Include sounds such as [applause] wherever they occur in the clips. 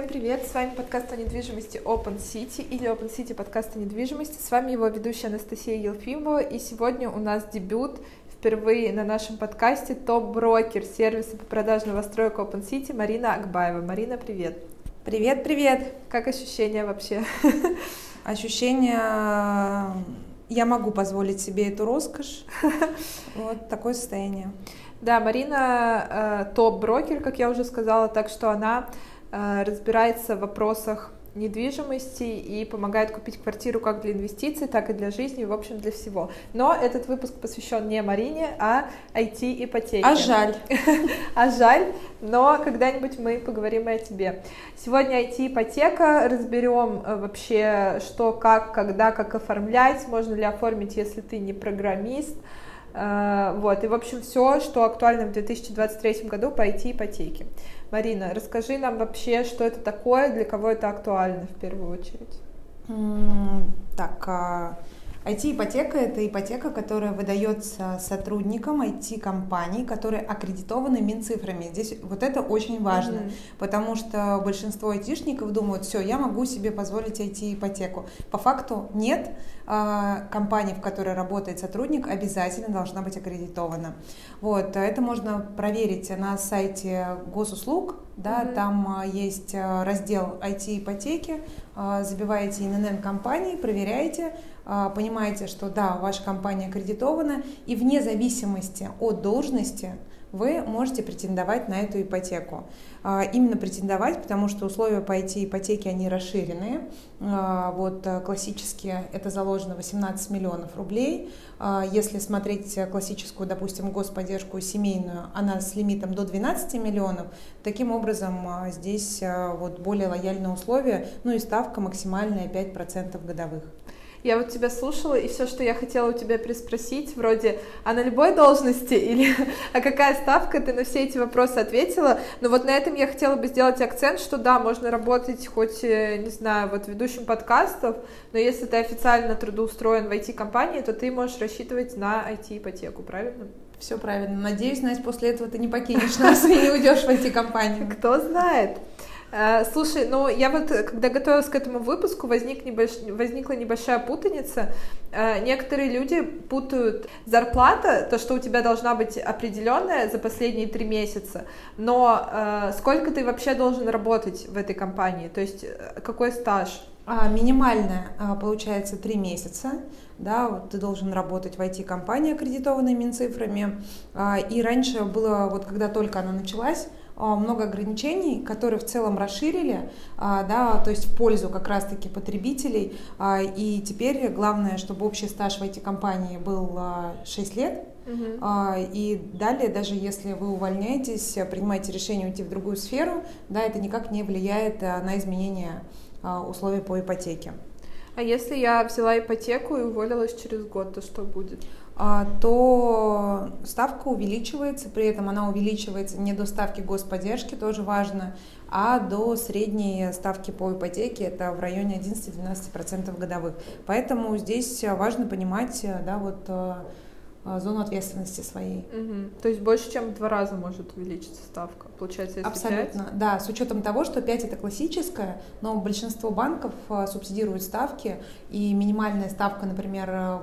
Всем привет! С вами подкаст о недвижимости Open City или Open City подкаст о недвижимости. С вами его ведущая Анастасия Елфимова. И сегодня у нас дебют впервые на нашем подкасте топ-брокер сервиса по продаже новостроек Open City Марина Акбаева. Марина, привет! Привет, привет! Как ощущения вообще? Ощущения... Я могу позволить себе эту роскошь. Вот такое состояние. Да, Марина э, топ-брокер, как я уже сказала, так что она разбирается в вопросах недвижимости и помогает купить квартиру как для инвестиций, так и для жизни, в общем, для всего. Но этот выпуск посвящен не Марине, а IT-ипотеке. А жаль. [laughs] А жаль, но когда-нибудь мы поговорим и о тебе. Сегодня IT-ипотека, разберем э, вообще, что, как, когда, как оформлять, можно ли оформить, если ты не программист, Э, вот, и, в общем, все, что актуально в 2023 году по IT-ипотеке. Марина, расскажи нам вообще, что это такое, для кого это актуально в первую очередь. Так, а, IT-ипотека – это ипотека, которая выдается сотрудникам IT-компаний, которые аккредитованы Минцифрами. Здесь вот это очень важно, mm-hmm. потому что большинство айтишников думают, все, я могу себе позволить IT-ипотеку. По факту нет. А, компания, в которой работает сотрудник, обязательно должна быть аккредитована. Вот, это можно проверить на сайте госуслуг, да, mm-hmm. там а, есть а, раздел IT-ипотеки, забиваете ИНН компании, проверяете, понимаете, что да, ваша компания аккредитована, и вне зависимости от должности вы можете претендовать на эту ипотеку. А, именно претендовать, потому что условия по эти ипотеки, они расширенные. А, вот э, классически это заложено 18 миллионов рублей. А, если смотреть классическую, допустим, господдержку семейную, она с лимитом до 12 миллионов. Таким образом, здесь вот более лояльные условия, ну и ставка максимальная 5% годовых. Я вот тебя слушала, и все, что я хотела у тебя приспросить, вроде, а на любой должности [laughs] или а какая ставка, ты на все эти вопросы ответила. Но вот на этом я хотела бы сделать акцент, что да, можно работать хоть, э, не знаю, вот ведущим подкастов, но если ты официально трудоустроен в IT-компании, то ты можешь рассчитывать на IT-ипотеку, правильно? Все правильно. Надеюсь, Настя, после этого ты не покинешь нас и не уйдешь в IT-компанию. Кто знает. Э, слушай, ну я вот, когда готовилась к этому выпуску, возник небольш... возникла небольшая путаница. Э, некоторые люди путают зарплата, то, что у тебя должна быть определенная за последние три месяца, но э, сколько ты вообще должен работать в этой компании, то есть какой стаж? А, минимальная получается три месяца, да, вот ты должен работать в IT-компании, аккредитованной Минцифрами, а, и раньше было, вот когда только она началась, а, много ограничений, которые в целом расширили, а, да, то есть в пользу как раз-таки потребителей. А, и теперь главное, чтобы общий стаж в эти компании был 6 лет, Угу. И далее, даже если вы увольняетесь, принимаете решение уйти в другую сферу, да, это никак не влияет на изменение условий по ипотеке. А если я взяла ипотеку и уволилась через год, то что будет? А, то ставка увеличивается, при этом она увеличивается не до ставки господдержки, тоже важно, а до средней ставки по ипотеке, это в районе 11-12% годовых. Поэтому здесь важно понимать да, вот, а, зону ответственности своей. Угу. То есть больше, чем в два раза может увеличиться ставка, получается, если Абсолютно, 5? да, с учетом того, что 5 это классическая, но большинство банков субсидируют ставки, и минимальная ставка, например,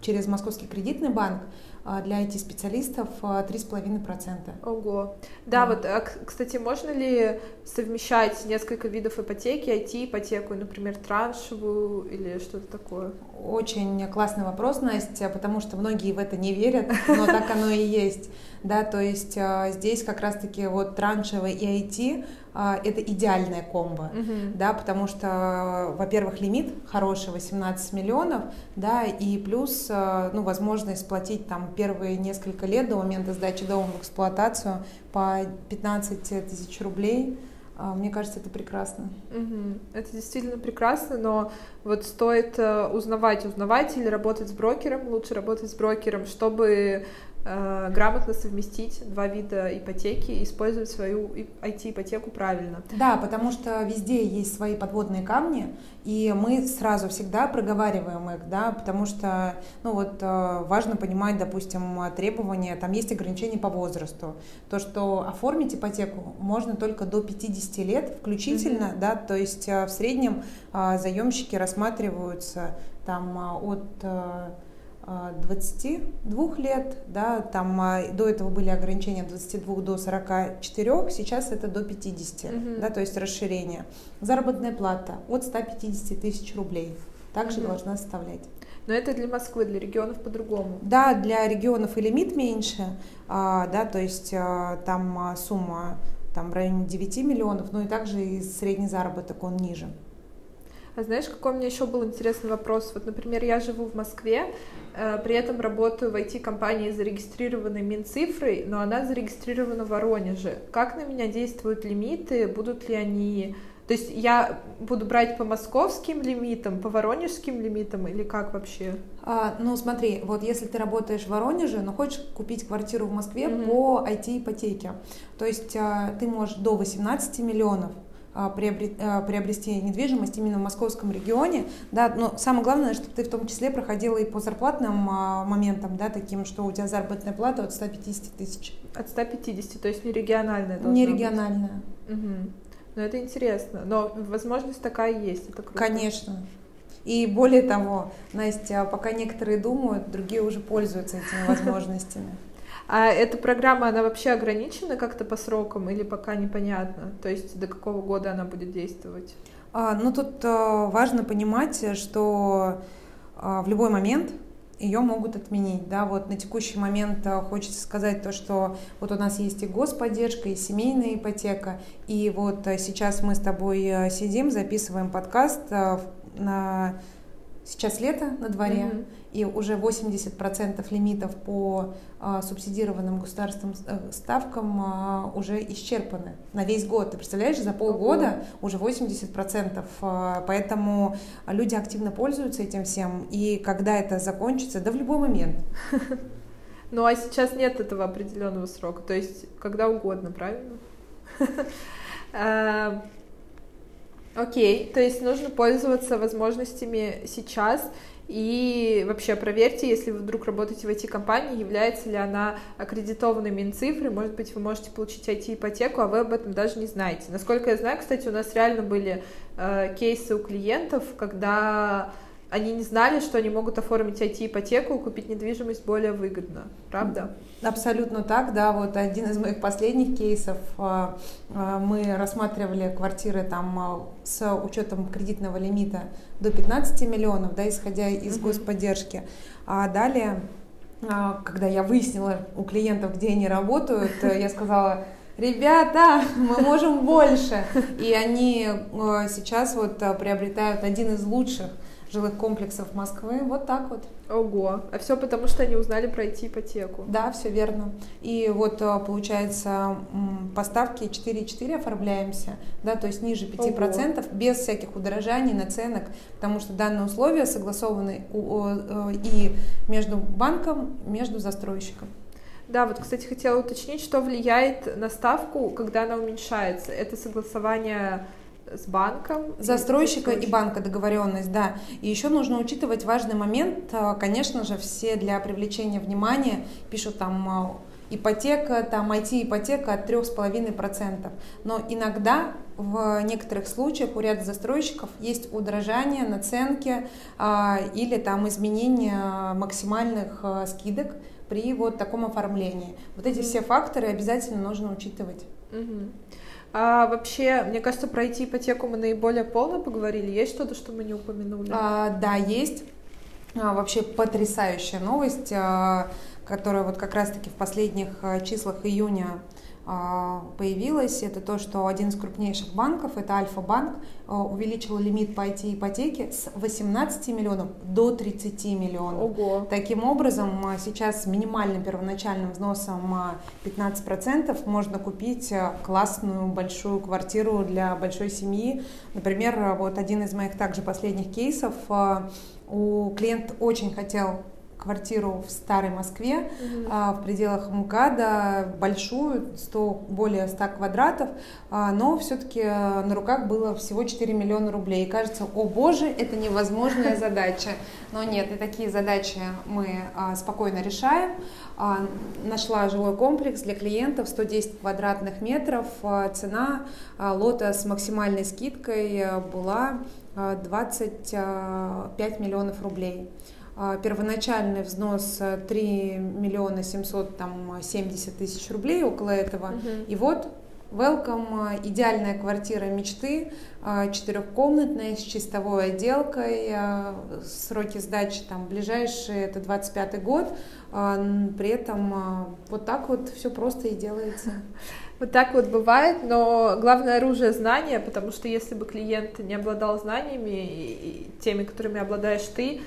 через Московский кредитный банк а, для IT-специалистов 3,5%. А, Ого. Да, да, вот, а, кстати, можно ли совмещать несколько видов ипотеки, IT-ипотеку, например, траншевую или что-то такое? Очень классный вопрос, Настя, потому что многие в это не верят, но так оно и есть. Да, то есть здесь как раз-таки вот траншевый и IT а, это идеальная комбо, uh-huh. да, потому что, во-первых, лимит хороший, 18 миллионов, да, и плюс, а, ну, возможность сплатить там первые несколько лет до момента сдачи дома в эксплуатацию по 15 тысяч рублей, мне кажется, это прекрасно. Угу. Это действительно прекрасно, но вот стоит э, узнавать, узнавать или работать с брокером, лучше работать с брокером, чтобы Э, грамотно совместить два вида ипотеки использовать свою IT-ипотеку правильно. Да, потому что везде есть свои подводные камни, и мы сразу всегда проговариваем их, да, потому что, ну вот, э, важно понимать, допустим, требования, там есть ограничения по возрасту, то, что оформить ипотеку можно только до 50 лет включительно, mm-hmm. да, то есть э, в среднем заемщики рассматриваются там от 22 лет, да, там а, до этого были ограничения от 22 до 44, сейчас это до 50, угу. да, то есть расширение. Заработная плата от 150 тысяч рублей также угу. должна составлять. Но это для Москвы, для регионов по-другому. Да, для регионов и лимит меньше, а, да, то есть а, там а, сумма там в районе 9 миллионов, но и также и средний заработок он ниже. А знаешь, какой у меня еще был интересный вопрос? Вот, например, я живу в Москве, при этом работаю в IT-компании, зарегистрированной Минцифрой, но она зарегистрирована в Воронеже. Как на меня действуют лимиты? Будут ли они... То есть я буду брать по московским лимитам, по воронежским лимитам или как вообще? А, ну смотри, вот если ты работаешь в Воронеже, но хочешь купить квартиру в Москве mm-hmm. по IT-ипотеке, то есть а, ты можешь до 18 миллионов приобрести недвижимость именно в московском регионе, да, но самое главное, чтобы ты в том числе проходила и по зарплатным а, моментам, да, таким, что у тебя заработная плата от 150 тысяч. От 150, то есть не региональная Не региональная. Угу. Ну это интересно, но возможность такая есть, это круто. Конечно. И более того, Настя, пока некоторые думают, другие уже пользуются этими [laughs] возможностями. А эта программа, она вообще ограничена как-то по срокам или пока непонятно? То есть до какого года она будет действовать? А, ну, тут а, важно понимать, что а, в любой момент ее могут отменить. Да, вот на текущий момент а, хочется сказать то, что вот у нас есть и господдержка, и семейная ипотека, и вот сейчас мы с тобой сидим, записываем подкаст на сейчас лето на дворе, mm-hmm. и уже 80% лимитов по а, субсидированным государством э, ставкам а, уже исчерпаны на весь год. Ты представляешь, за полгода mm-hmm. уже 80%. А, поэтому люди активно пользуются этим всем, и когда это закончится, да в любой момент. [laughs] Ну а сейчас нет этого определенного срока, то есть когда угодно, правильно? [laughs] Окей, то есть нужно пользоваться возможностями сейчас и вообще проверьте, если вы вдруг работаете в IT-компании, является ли она аккредитованной Минцифрой, может быть, вы можете получить IT-ипотеку, а вы об этом даже не знаете. Насколько я знаю, кстати, у нас реально были э, кейсы у клиентов, когда они не знали, что они могут оформить IT-ипотеку и купить недвижимость более выгодно, правда? Абсолютно так, да. Вот один из моих последних кейсов а, а, мы рассматривали квартиры там а, с учетом кредитного лимита до 15 миллионов, да, исходя из господдержки. А далее, когда я выяснила у клиентов, где они работают, я сказала, ребята, мы можем больше. И они сейчас вот приобретают один из лучших жилых комплексов Москвы. Вот так вот. Ого. А все потому, что они узнали про ипотеку. Да, все верно. И вот э, получается поставки 4,4 оформляемся, да, то есть ниже 5%, Ого. без всяких удорожаний, наценок, потому что данные условия согласованы э, и между банком, между застройщиком. Да, вот, кстати, хотела уточнить, что влияет на ставку, когда она уменьшается. Это согласование с банком. Застройщика и банка договоренность, да. И еще нужно учитывать важный момент. Э, конечно же, все для привлечения внимания пишут там э, ипотека, там IT-ипотека от 3,5%. Но иногда в некоторых случаях у ряда застройщиков есть удорожание, наценки а, или там изменение максимальных а, скидок при вот таком оформлении. Вот эти все факторы обязательно нужно учитывать. Угу. А вообще, мне кажется, пройти ипотеку мы наиболее полно поговорили. Есть что-то, что мы не упомянули? А, да, есть. А, вообще потрясающая новость, а, которая вот как раз-таки в последних а, числах июня появилось, это то, что один из крупнейших банков, это Альфа-банк, а, увеличил лимит по IT-ипотеке с 18 миллионов до 30 миллионов. Ого. Таким образом, а, сейчас с минимальным первоначальным взносом 15% можно купить классную большую квартиру для большой семьи. Например, вот один из моих также последних кейсов, у клиент очень хотел квартиру в Старой Москве mm-hmm. а, в пределах МКАДа, большую, 100, более 100 квадратов, а, но все-таки а, на руках было всего 4 миллиона рублей. И кажется, о боже, это невозможная [laughs] задача. Но нет, и такие задачи мы а, спокойно решаем. А, нашла жилой комплекс для клиентов 110 квадратных метров. А, цена а, лота с максимальной скидкой а, была 25 а, миллионов рублей. А, первоначальный взнос 3 э, миллиона 770 тысяч рублей, около этого. Угу. И вот Welcome, э, идеальная квартира мечты, э, четырехкомнатная, с чистовой отделкой, сроки сдачи там ближайшие, это 25 год, при этом вот так вот все просто и делается. [laughs] Вот так вот бывает, но главное оружие знания, потому что если бы клиент не обладал знаниями, теми, которыми обладаешь ты,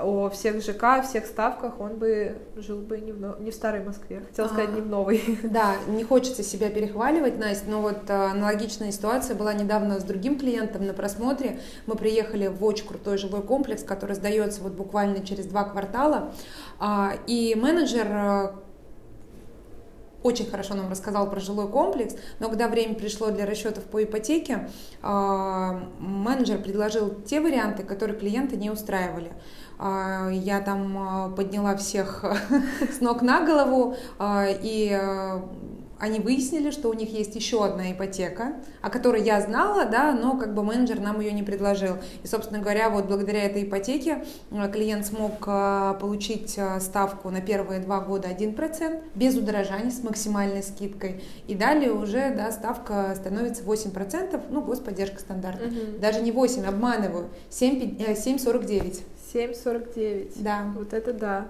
о всех ЖК, о всех ставках, он бы жил бы не в, не в старой Москве, хотел сказать, а, не в новой. [laughs] Да, не хочется себя перехваливать, Настя, но вот а, аналогичная ситуация была недавно с другим клиентом на просмотре. Мы приехали в очень крутой жилой комплекс, который сдается вот буквально через два квартала, а, и менеджер а, очень хорошо нам рассказал про жилой комплекс, но когда время пришло для расчетов по ипотеке, менеджер предложил те варианты, которые клиента не устраивали. А, я там а, подняла всех [laughs] с ног на голову, а, и они выяснили, что у них есть еще одна ипотека, о которой я знала, да, но как бы менеджер нам ее не предложил. И, собственно говоря, вот благодаря этой ипотеке клиент смог получить ставку на первые два года 1% без удорожания с максимальной скидкой. И далее уже, да, ставка становится 8%, ну, господдержка стандартная. Угу. Даже не 8, обманываю, 7,49. 7,49. Да. Вот это да.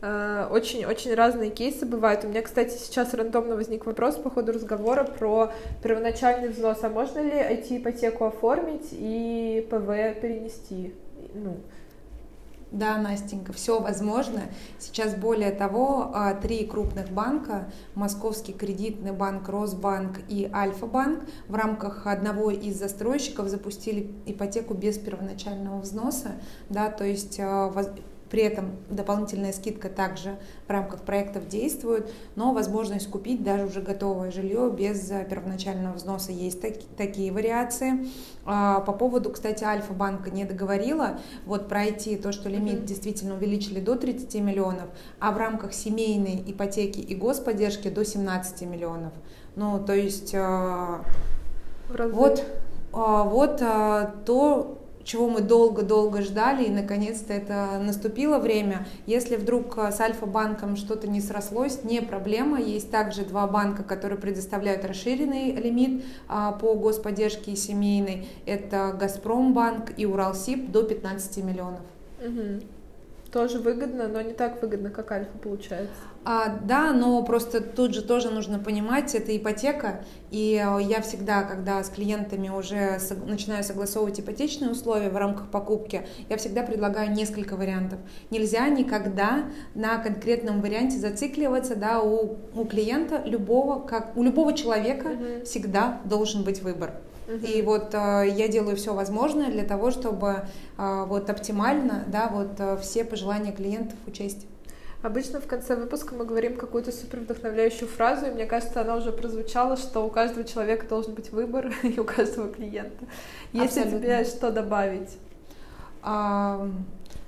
Очень-очень э, разные кейсы бывают. У меня, кстати, сейчас рандомно возник вопрос по ходу разговора про первоначальный взнос. А можно ли IT-ипотеку оформить и ПВ перенести? Ну, да, Настенька, все возможно. Сейчас более того, а, три крупных банка, Московский кредитный банк, Росбанк и Альфа-банк в рамках одного из застройщиков запустили ипотеку без первоначального взноса, да, то есть а, при этом дополнительная скидка также в рамках проектов действует, но возможность купить даже уже готовое жилье без э, первоначального взноса есть так, такие вариации. А, по поводу, кстати, Альфа-банка не договорила, вот пройти то, что лимит mm-hmm. действительно увеличили до 30 миллионов, а в рамках семейной ипотеки и господдержки до 17 миллионов. Ну, то есть... Э, вот, а, вот а, то, чего мы долго-долго ждали, и наконец-то это наступило время. Если вдруг э, с Альфа-банком что-то не срослось, не проблема. Есть также два банка, которые предоставляют расширенный лимит а, по господдержке и семейной. Это Газпромбанк и Уралсиб до 15 миллионов. Угу. Тоже выгодно, но не так выгодно, как Альфа получается. А, да, но просто тут же тоже нужно понимать, это ипотека, и э, я всегда, когда с клиентами уже начинаю согласовывать ипотечные условия в рамках покупки, я всегда предлагаю несколько вариантов. Нельзя никогда на конкретном варианте зацикливаться, да, у, у клиента любого, как у любого человека угу. всегда должен быть выбор. И вот э, я делаю все возможное для того, чтобы э, вот оптимально, да, вот э, все пожелания клиентов учесть. Обычно в конце выпуска мы говорим какую-то супер вдохновляющую фразу, и мне кажется, она уже прозвучала, что у каждого человека должен быть выбор, [laughs] и у каждого клиента. Если Абсолютно. тебе что добавить? А,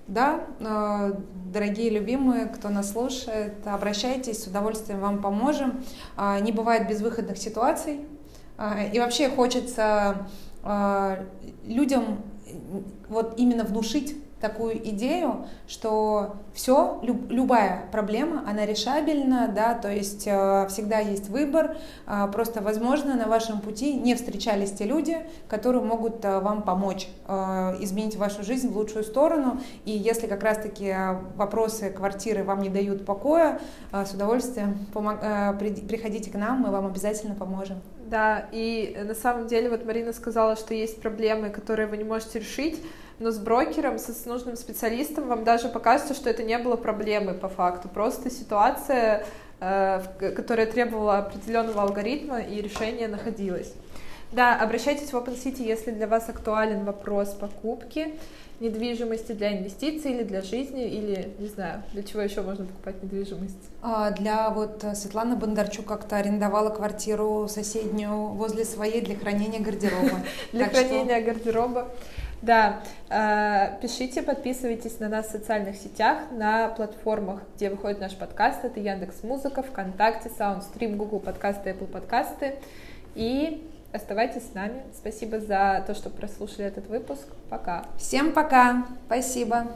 да, а, дорогие любимые, кто нас слушает, обращайтесь, с удовольствием вам поможем. А, не бывает безвыходных ситуаций, и вообще хочется людям вот именно внушить такую идею, что все, люб, любая проблема, она решабельна, да, то есть э, всегда есть выбор, э, просто, возможно, на вашем пути не встречались те люди, которые могут э, вам помочь э, изменить вашу жизнь в лучшую сторону, и если как раз-таки вопросы квартиры вам не дают покоя, э, с удовольствием помог, э, при, приходите к нам, мы вам обязательно поможем. Да, и на самом деле вот Марина сказала, что есть проблемы, которые вы не можете решить, но с брокером, с нужным специалистом вам даже покажется, что это не было проблемой по факту. Просто ситуация, э, которая требовала определенного алгоритма, и решение находилось. Да, обращайтесь в OpenCity, если для вас актуален вопрос покупки недвижимости для инвестиций или для жизни, или, не знаю, для чего еще можно покупать недвижимость? А для вот э, Светлана Бондарчук как-то арендовала квартиру соседнюю возле своей для хранения гардероба. [laughs] Для хранения гардероба. Да, э, пишите, подписывайтесь на нас в социальных сетях, на платформах, где выходит наш подкаст. Это Яндекс Музыка, ВКонтакте, Саундстрим, Google подкасты, Apple подкасты. И оставайтесь с нами. Спасибо за то, что прослушали этот выпуск. Пока. Всем пока. Спасибо.